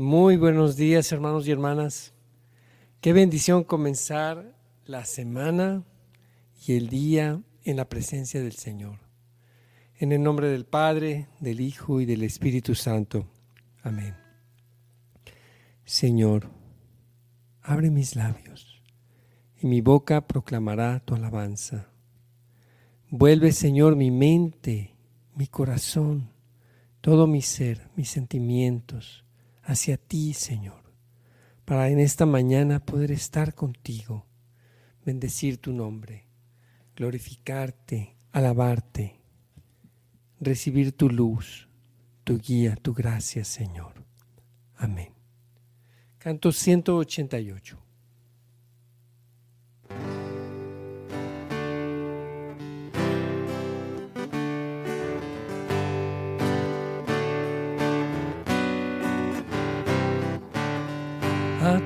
Muy buenos días, hermanos y hermanas. Qué bendición comenzar la semana y el día en la presencia del Señor. En el nombre del Padre, del Hijo y del Espíritu Santo. Amén. Señor, abre mis labios y mi boca proclamará tu alabanza. Vuelve, Señor, mi mente, mi corazón, todo mi ser, mis sentimientos hacia ti, Señor, para en esta mañana poder estar contigo, bendecir tu nombre, glorificarte, alabarte, recibir tu luz, tu guía, tu gracia, Señor. Amén. Canto 188.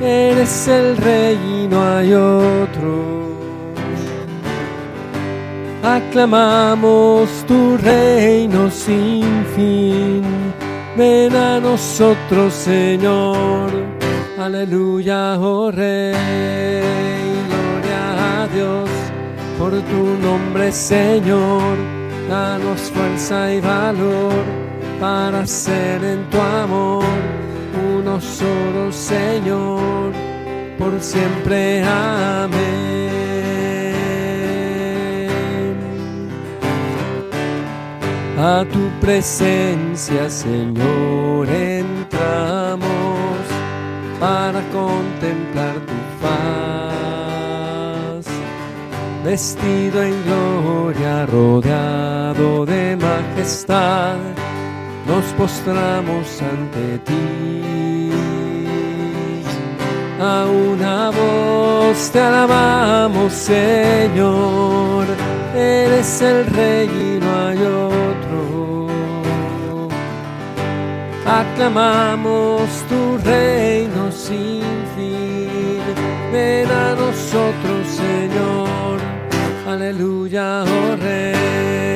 eres el rey y no hay otro. Aclamamos tu reino sin fin, ven a nosotros Señor, aleluya, oh Rey, gloria a Dios por tu nombre Señor, danos fuerza y valor para ser en tu amor uno solo Señor, por siempre amén. A tu presencia, Señor, entramos para contemplar tu faz, vestido en gloria, rodeado de majestad nos postramos ante ti. A una voz te alabamos, Señor, eres el Rey y no hay otro. Aclamamos tu reino sin fin, ven a nosotros, Señor, aleluya, oh Rey,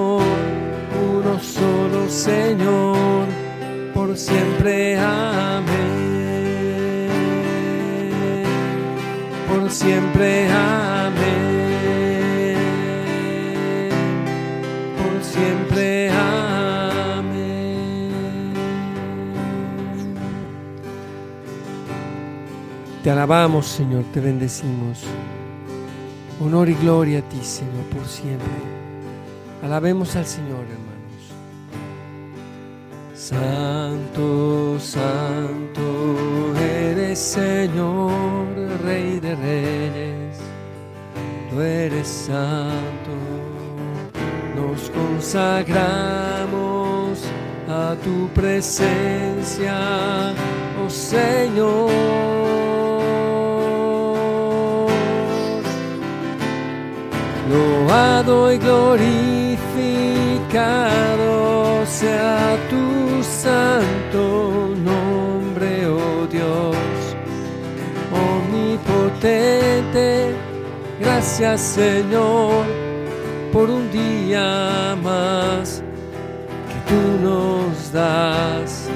Señor, por siempre amén. Por siempre amén. Por siempre amén. Te alabamos Señor, te bendecimos. Honor y gloria a ti Señor, por siempre. Alabemos al Señor, hermanos. Santo, santo eres Señor, Rey de Reyes. Tú eres santo. Nos consagramos a tu presencia, oh Señor. Loado y glorificado sea tu santo nombre, oh Dios, omnipotente. Gracias Señor por un día más que tú nos das.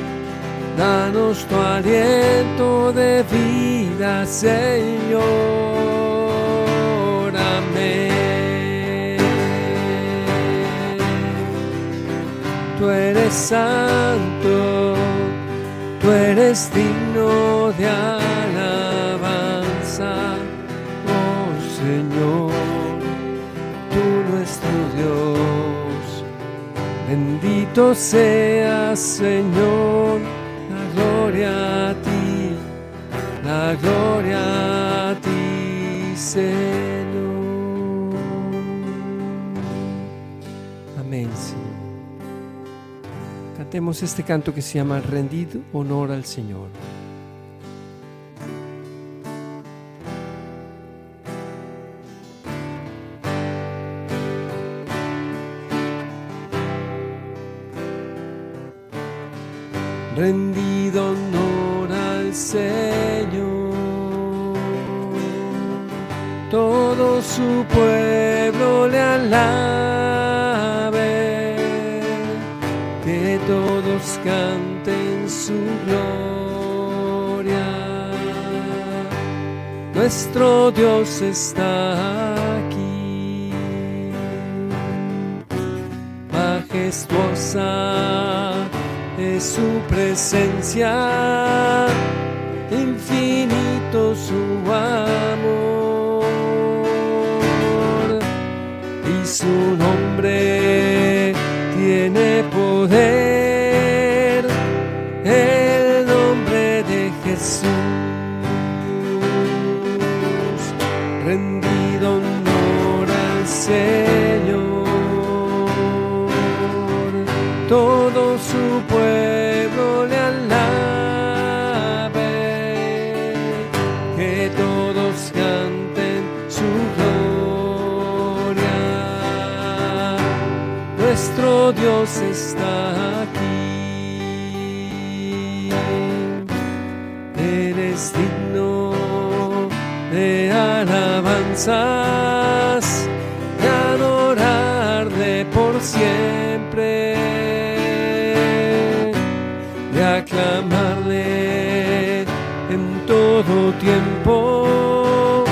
Danos tu aliento de vida, Señor. Tú eres santo, tú eres digno de alabanza, oh Señor, tú nuestro Dios. Bendito seas, Señor, la gloria a ti, la gloria a ti, Señor. Cantemos este canto que se llama Rendido Honor al Señor. rendido honor al Señor. Todo su pueblo le alabe, canten su gloria. Nuestro Dios está aquí, majestuosa es su presencia, todo su pueblo le alabe, que todos canten su gloria. Nuestro Dios está aquí, eres digno de alabanzas, todo tiempo,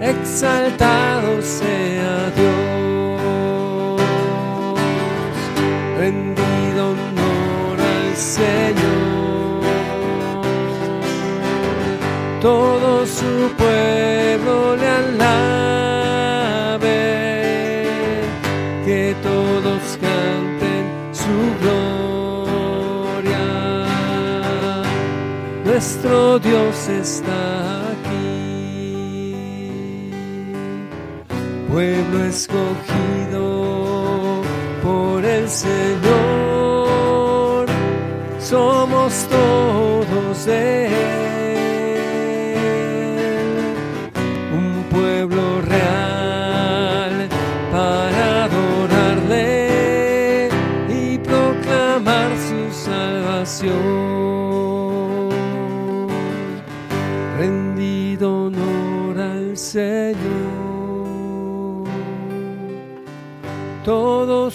exaltado sea Dios, rendido honor al Señor, todo su pueblo le alabe, que todos Nuestro Dios está aquí, pueblo escogido por el Señor, somos todos Él,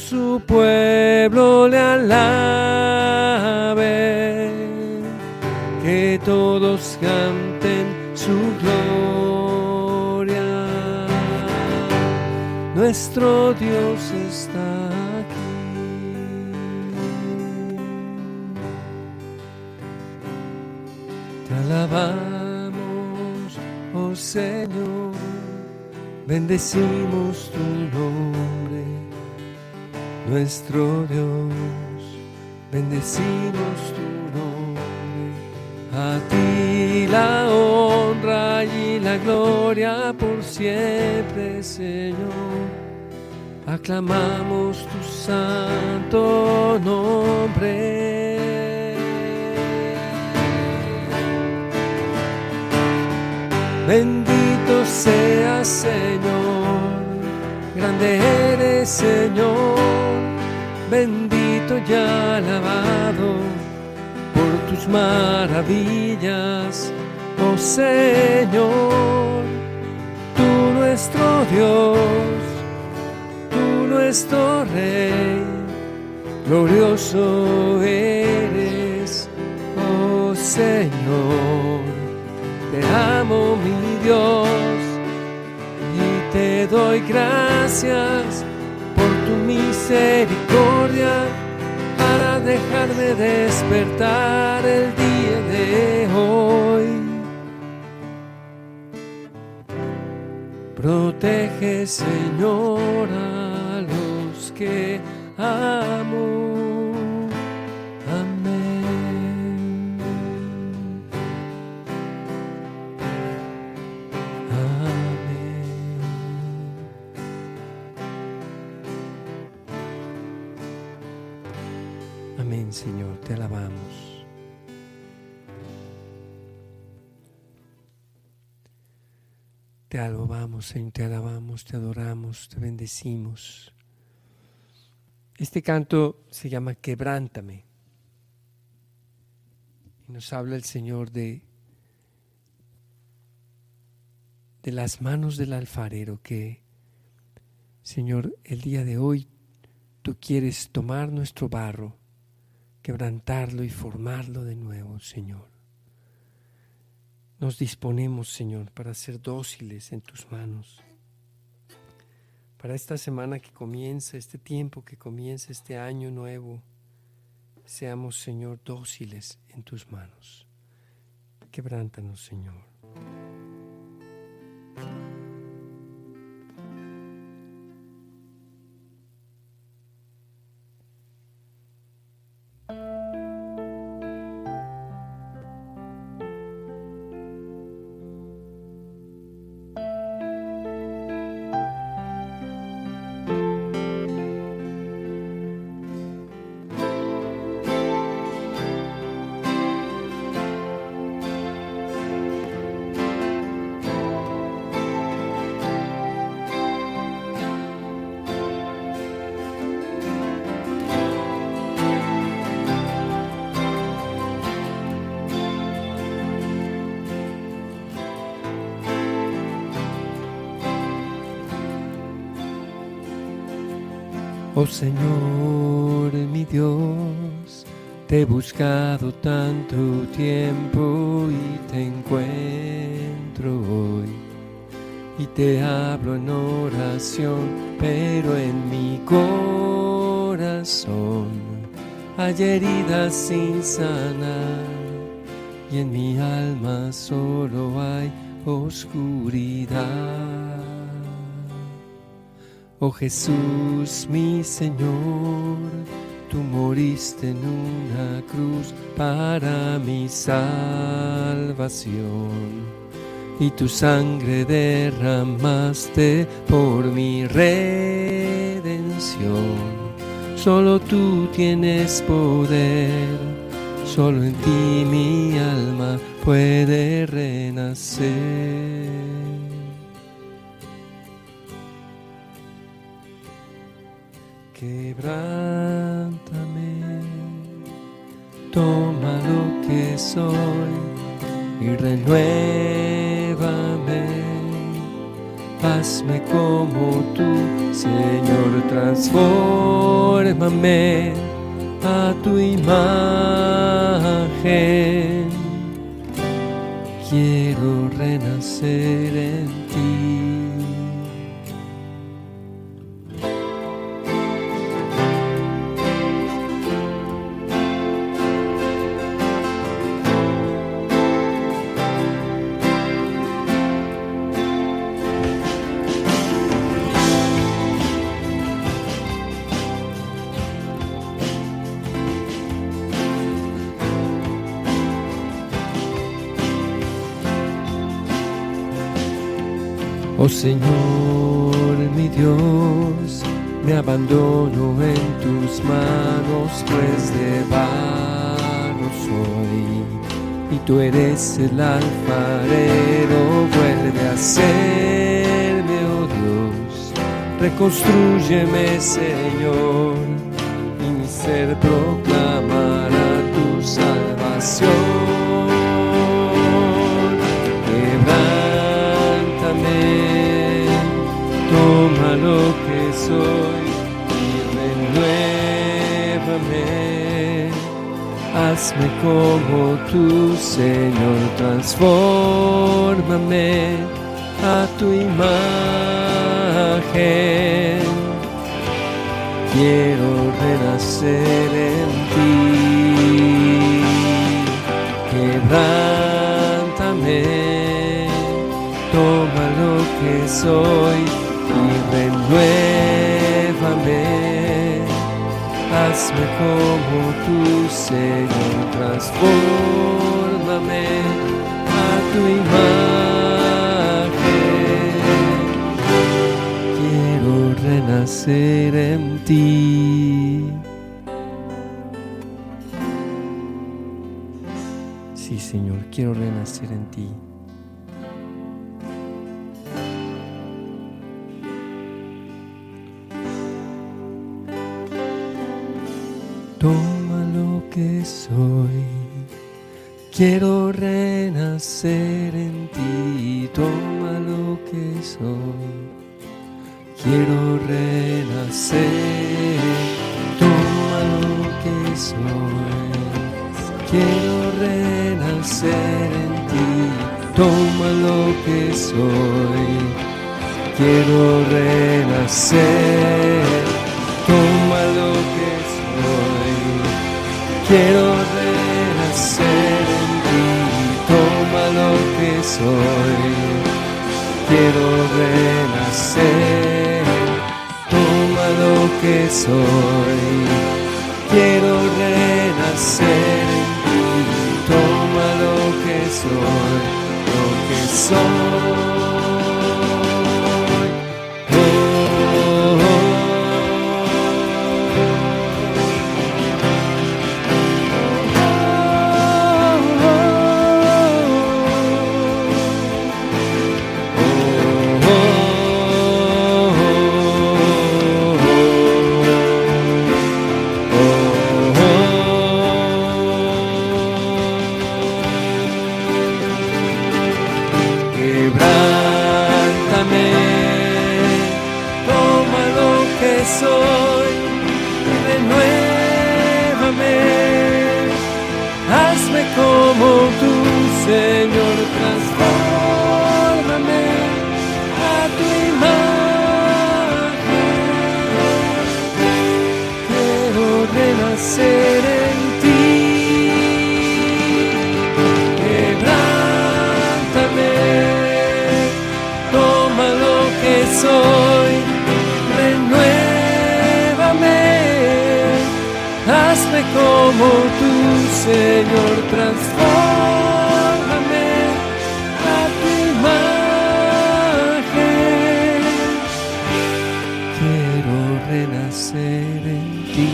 su pueblo le alabe, que todos canten su gloria. Nuestro Dios está aquí. Te alabamos, oh Señor, bendecimos tu nombre, nuestro Dios, bendecimos tu nombre. A ti la honra y la gloria por siempre, Señor. Aclamamos tu santo nombre. Bendito seas, Señor, grande eres, Señor, bendito y alabado por tus maravillas, oh Señor, tú nuestro Dios, tú nuestro Rey, glorioso eres, oh Señor. Te amo, mi Dios, y te doy gracias misericordia para dejarme despertar el día de hoy. Protege, Señor, a los que amo. Te alabamos, Señor, te alabamos, te adoramos, te bendecimos. Este canto se llama Quebrántame. Y nos habla el Señor de, de las manos del alfarero que, Señor, el día de hoy tú quieres tomar nuestro barro, quebrantarlo y formarlo de nuevo, Señor. Nos disponemos, Señor, para ser dóciles en tus manos. Para esta semana que comienza, este tiempo que comienza, este año nuevo, seamos, Señor, dóciles en tus manos. Quebrántanos, Señor. Señor, mi Dios, te he buscado tanto tiempo y te encuentro hoy. Y te hablo en oración, pero en mi corazón hay heridas sin sanar. Y en mi alma solo hay oscuridad. Oh Jesús, mi Señor, tú moriste en una cruz para mi salvación. Y tu sangre derramaste por mi redención. Solo tú tienes poder, solo en ti mi alma puede renacer. Quebrántame, toma lo que soy y renuévame. Hazme como tú, Señor, transfórmame a tu imagen. Quiero renacer en ti. Señor, mi Dios, me abandono en tus manos, pues de barro soy. Y tú eres el alfarero, vuelve a serme, oh Dios. Reconstrúyeme, Señor, y mi ser proclamará tu salvación. Como tu Señor, transfórmame a tu imagen. Quiero renacer en ti. Quebrántame, toma lo que soy y renuévame. Hazme como tu Señor, transfórmame a tu imagen. Quiero renacer en ti. Sí, Señor, quiero renacer en ti. Quiero renacer en ti. Toma lo que soy, quiero renacer. Toma lo que soy, quiero renacer en ti. Toma lo que soy, quiero renacer. Soy, quiero renacer en ti. Toma lo que soy, lo que soy. Como tu Señor, transfórmame a tu imagen. Quiero renacer en ti.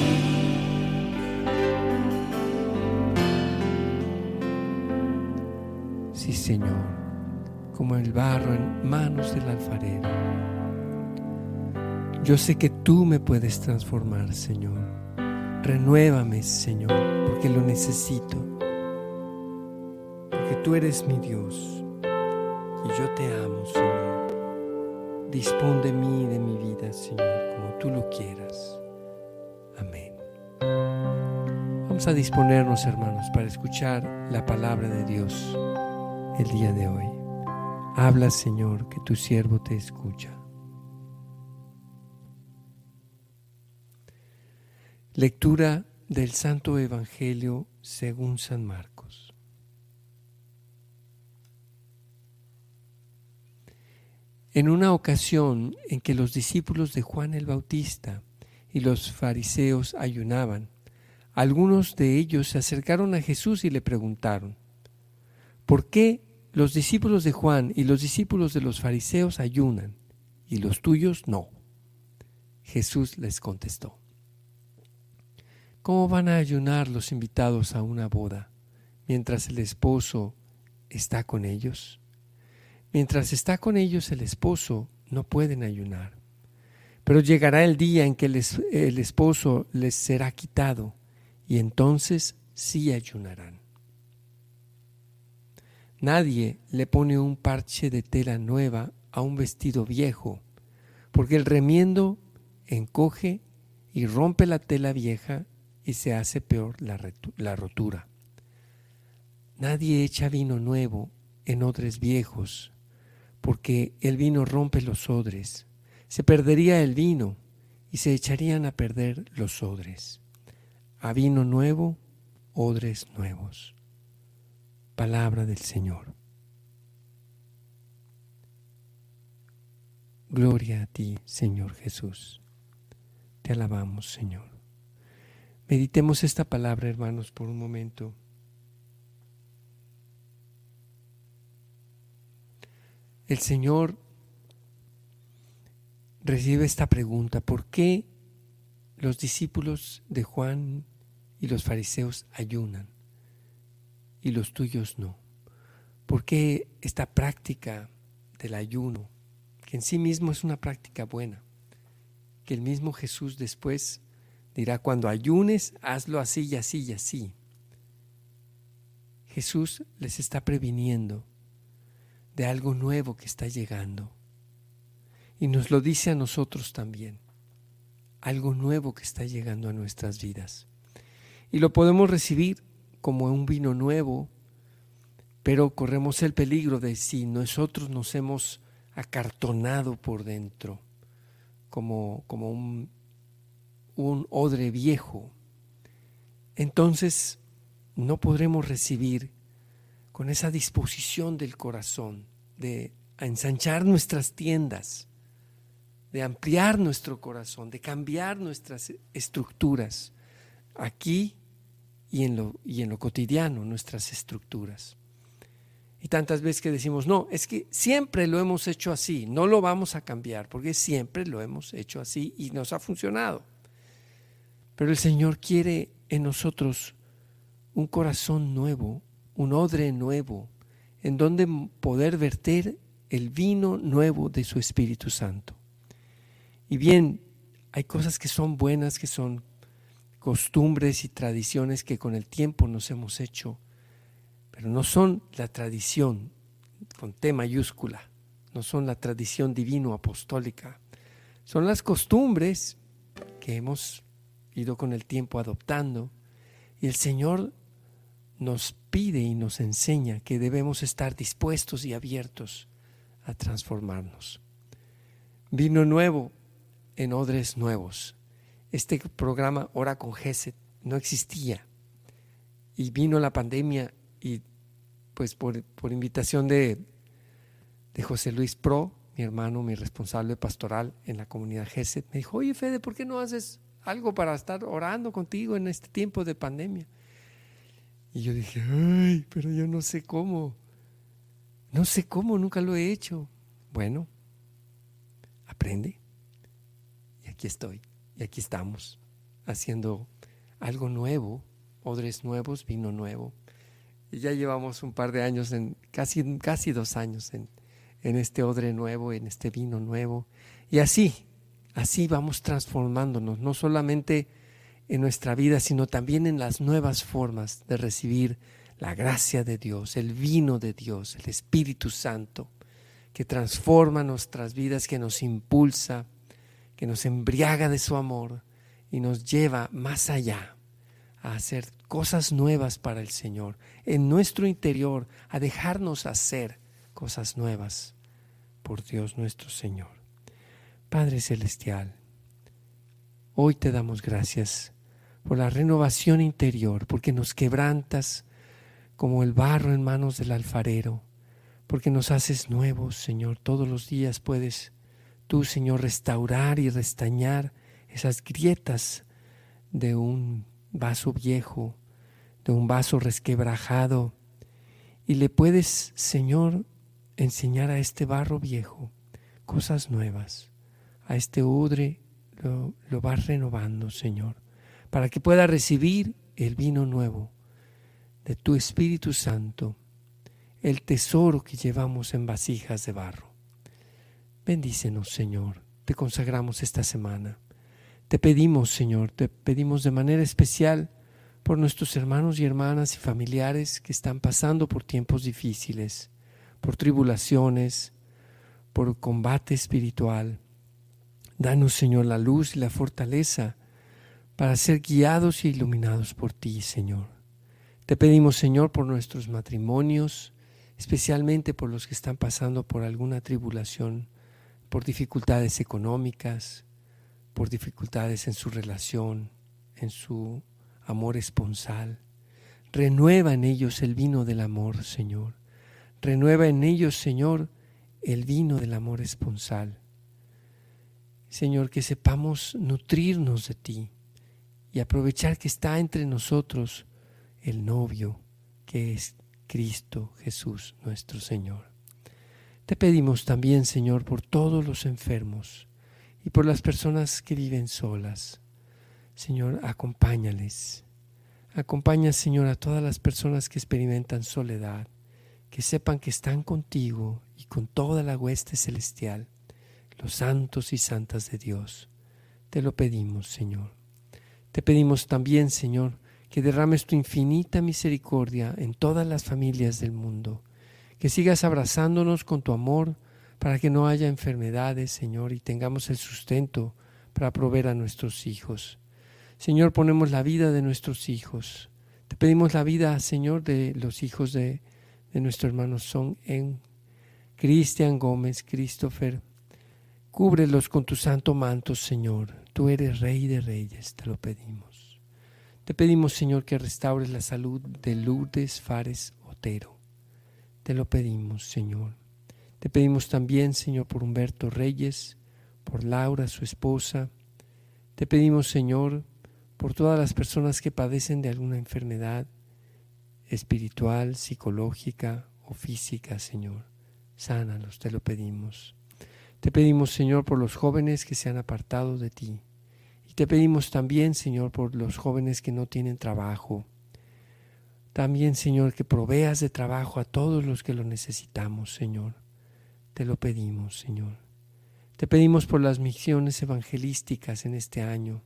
Sí, Señor, como el barro en manos del alfarero. Yo sé que tú me puedes transformar, Señor. Renuévame, Señor, porque lo necesito. Porque tú eres mi Dios y yo te amo, Señor. Dispón de mí y de mi vida, Señor, como tú lo quieras. Amén. Vamos a disponernos, hermanos, para escuchar la palabra de Dios el día de hoy. Habla, Señor, que tu siervo te escucha. Lectura del Santo Evangelio según San Marcos. En una ocasión en que los discípulos de Juan el Bautista y los fariseos ayunaban, algunos de ellos se acercaron a Jesús y le preguntaron, ¿por qué los discípulos de Juan y los discípulos de los fariseos ayunan y los tuyos no? Jesús les contestó, ¿cómo van a ayunar los invitados a una boda mientras el esposo está con ellos? Mientras está con ellos el esposo, no pueden ayunar. Pero llegará el día en que el, es- el esposo les será quitado y entonces sí ayunarán. Nadie le pone un parche de tela nueva a un vestido viejo, porque el remiendo encoge y rompe la tela vieja y se hace peor la, la rotura. Nadie echa vino nuevo en odres viejos, porque el vino rompe los odres. Se perdería el vino y se echarían a perder los odres. A vino nuevo, odres nuevos. Palabra del Señor. Gloria a ti, Señor Jesús. Te alabamos, Señor. Meditemos esta palabra, hermanos, por un momento. El Señor recibe esta pregunta, ¿por qué los discípulos de Juan y los fariseos ayunan y los tuyos no? ¿Por qué esta práctica del ayuno, que en sí mismo es una práctica buena, que el mismo Jesús después dirá, cuando ayunes, hazlo así y así y así? Jesús les está previniendo de algo nuevo que está llegando y nos lo dice a nosotros también. Algo nuevo que está llegando a nuestras vidas. Y lo podemos recibir como un vino nuevo, pero corremos el peligro de si nosotros nos hemos acartonado por dentro, como, como un, un odre viejo, entonces no podremos recibir con esa disposición del corazón de ensanchar nuestras tiendas, de ampliar nuestro corazón, de cambiar nuestras estructuras aquí y en lo, y en lo cotidiano, nuestras estructuras. Y tantas veces que decimos, no, es que siempre lo hemos hecho así, no lo vamos a cambiar, porque siempre lo hemos hecho así y nos ha funcionado. Pero el Señor quiere en nosotros un corazón nuevo, un odre nuevo, en donde poder verter el vino nuevo de su Espíritu Santo. Y bien, hay cosas que son buenas, que son costumbres y tradiciones que con el tiempo nos hemos hecho, pero no son la tradición con T mayúscula, no son la tradición divino-apostólica, son las costumbres que hemos ido con el tiempo adoptando y el Señor nos pide y nos enseña que debemos estar dispuestos y abiertos a transformarnos. Vino nuevo en odres nuevos. Este programa Hora con Geset no existía y vino la pandemia y pues por, invitación de, de José Luis Pro, mi hermano, mi responsable pastoral en la comunidad Geset, me dijo, oye Fede, ¿por qué no haces algo para estar orando contigo en este tiempo de pandemia? Y yo dije, ay, pero yo no sé cómo. No sé cómo, nunca lo he hecho. Bueno, aprende aquí estoy y aquí estamos haciendo algo nuevo, odres nuevos, vino nuevo. Y ya llevamos un par de años, en, casi, casi dos años en, en este odre nuevo, en este vino nuevo. Y así, así vamos transformándonos, no solamente en nuestra vida, sino también en las nuevas formas de recibir la gracia de Dios, el vino de Dios, el Espíritu Santo, que transforma nuestras vidas, que nos impulsa, que nos embriaga de su amor y nos lleva más allá a hacer cosas nuevas para el Señor, en nuestro interior, a dejarnos hacer cosas nuevas por Dios nuestro Señor. Padre Celestial, hoy te damos gracias por la renovación interior, porque nos quebrantas como el barro en manos del alfarero, porque nos haces nuevos, Señor, todos los días puedes tú, Señor, restaurar y restañar esas grietas de un vaso viejo, de un vaso resquebrajado, y le puedes, Señor, enseñar a este barro viejo cosas nuevas. A este odre lo, lo vas renovando, Señor, para que pueda recibir el vino nuevo de tu Espíritu Santo, el tesoro que llevamos en vasijas de barro. Bendícenos, Señor. Te consagramos esta semana. Te pedimos, Señor, te pedimos de manera especial por nuestros hermanos y hermanas y familiares que están pasando por tiempos difíciles, por tribulaciones, por combate espiritual. Danos, Señor, la luz y la fortaleza para ser guiados y iluminados por ti, Señor. Te pedimos, Señor, por nuestros matrimonios, especialmente por los que están pasando por alguna tribulación por dificultades económicas, por dificultades en su relación, en su amor esponsal. Renueva en ellos el vino del amor, Señor. Renueva en ellos, Señor, el vino del amor esponsal. Señor, que sepamos nutrirnos de ti y aprovechar que está entre nosotros el novio, que es Cristo Jesús nuestro Señor. Te pedimos también, Señor, por todos los enfermos y por las personas que viven solas. Señor, acompáñales. Acompaña, Señor, a todas las personas que experimentan soledad, que sepan que están contigo y con toda la hueste celestial, los santos y santas de Dios. Te lo pedimos, Señor. Te pedimos también, Señor, que derrames tu infinita misericordia en todas las familias del mundo, que sigas abrazándonos con tu amor para que no haya enfermedades, Señor, y tengamos el sustento para proveer a nuestros hijos. Señor, ponemos la vida de nuestros hijos. Te pedimos la vida, Señor, de los hijos de, de nuestro hermano Son en Cristian Gómez, Christopher. Cúbrelos con tu santo manto, Señor. Tú eres Rey de Reyes, te lo pedimos. Te pedimos, Señor, que restaures la salud de Lourdes Fares Otero. Te lo pedimos, Señor. Te pedimos también, Señor, por Humberto Reyes, por Laura, su esposa. Te pedimos, Señor, por todas las personas que padecen de alguna enfermedad espiritual, psicológica o física, Señor. Sánalos, te lo pedimos. Te pedimos, Señor, por los jóvenes que se han apartado de ti. Y te pedimos también, Señor, por los jóvenes que no tienen trabajo. También, Señor, que proveas de trabajo a todos los que lo necesitamos, Señor. Te lo pedimos, Señor. Te pedimos por las misiones evangelísticas en este año,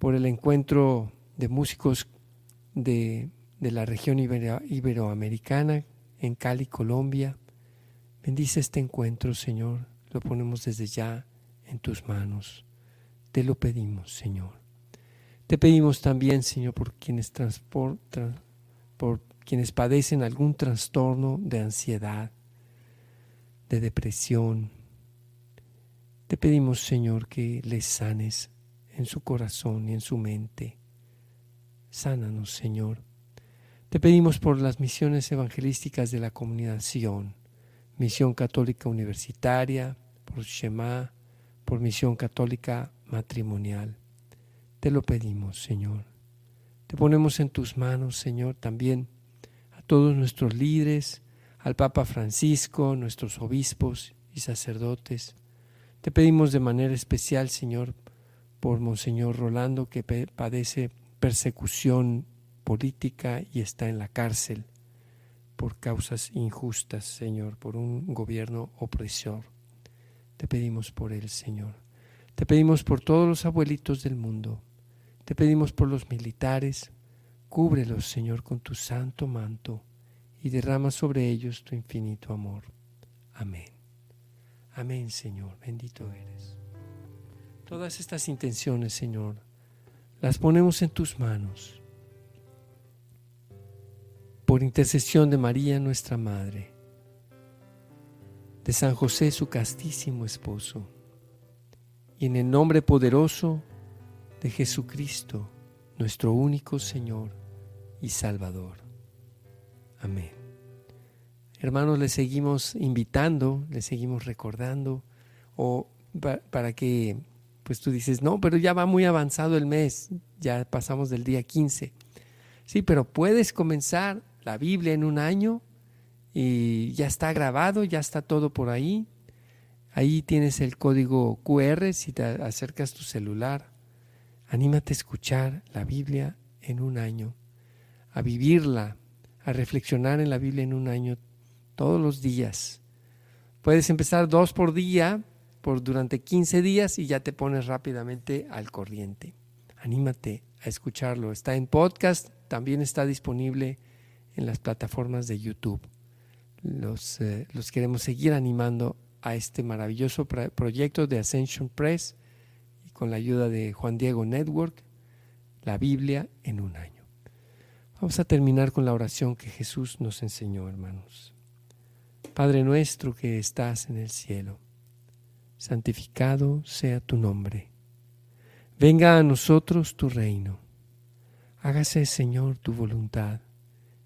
por el encuentro de músicos de, de la región iberoamericana en Cali, Colombia. Bendice este encuentro, Señor. Lo ponemos desde ya en tus manos. Te lo pedimos, Señor. Te pedimos también, Señor, por quienes, por quienes padecen algún trastorno de ansiedad, de depresión. Te pedimos, Señor, que les sanes en su corazón y en su mente. Sánanos, Señor. Te pedimos por las misiones evangelísticas de la comunidad Sion, Misión Católica Universitaria, por Shema, por Misión Católica matrimonial. Te lo pedimos, Señor. Te ponemos en tus manos, Señor, también a todos nuestros líderes, al Papa Francisco, nuestros obispos y sacerdotes. Te pedimos de manera especial, Señor, por Monseñor Rolando, que padece persecución política y está en la cárcel por causas injustas, Señor, por un gobierno opresor. Te pedimos por él, Señor. Te pedimos por todos los abuelitos del mundo. Te pedimos por los militares. Cúbrelos, Señor, con tu santo manto y derrama sobre ellos tu infinito amor. Amén. Amén, Señor. Bendito eres. Todas estas intenciones, Señor, las ponemos en tus manos. Por intercesión de María, nuestra Madre, de San José, su castísimo esposo y en el nombre poderoso de Jesucristo, nuestro único Señor y Salvador. Amén. Hermanos, les seguimos invitando, les seguimos recordando, o para que, pues tú dices, no, pero ya va muy avanzado el mes, ya pasamos del día 15. Sí, pero puedes comenzar la Biblia en un año y ya está grabado, ya está todo por ahí, Ahí tienes el código QR si te acercas tu celular. Anímate a escuchar la Biblia en un año, a vivirla, a reflexionar en la Biblia en un año todos los días. Puedes empezar dos por día por durante 15 días y ya te pones rápidamente al corriente. Anímate a escucharlo. Está en podcast, también está disponible en las plataformas de YouTube. Los, eh, los queremos seguir animando a este maravilloso proyecto de Ascension Press y con la ayuda de Juan Diego Network, la Biblia en un año. Vamos a terminar con la oración que Jesús nos enseñó, hermanos. Padre nuestro que estás en el cielo, santificado sea tu nombre. Venga a nosotros tu reino. Hágase, Señor, tu voluntad,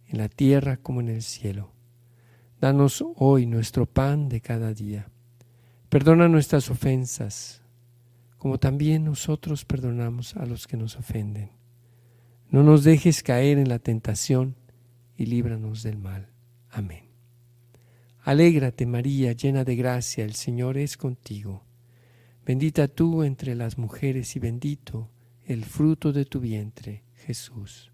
en la tierra como en el cielo. Danos hoy nuestro pan de cada día. Perdona nuestras ofensas, como también nosotros perdonamos a los que nos ofenden. No nos dejes caer en la tentación y líbranos del mal. Amén. Alégrate María, llena de gracia, el Señor es contigo. Bendita tú entre las mujeres y bendito el fruto de tu vientre, Jesús.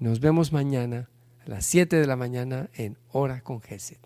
nos vemos mañana a las 7 de la mañana en Hora con Geset.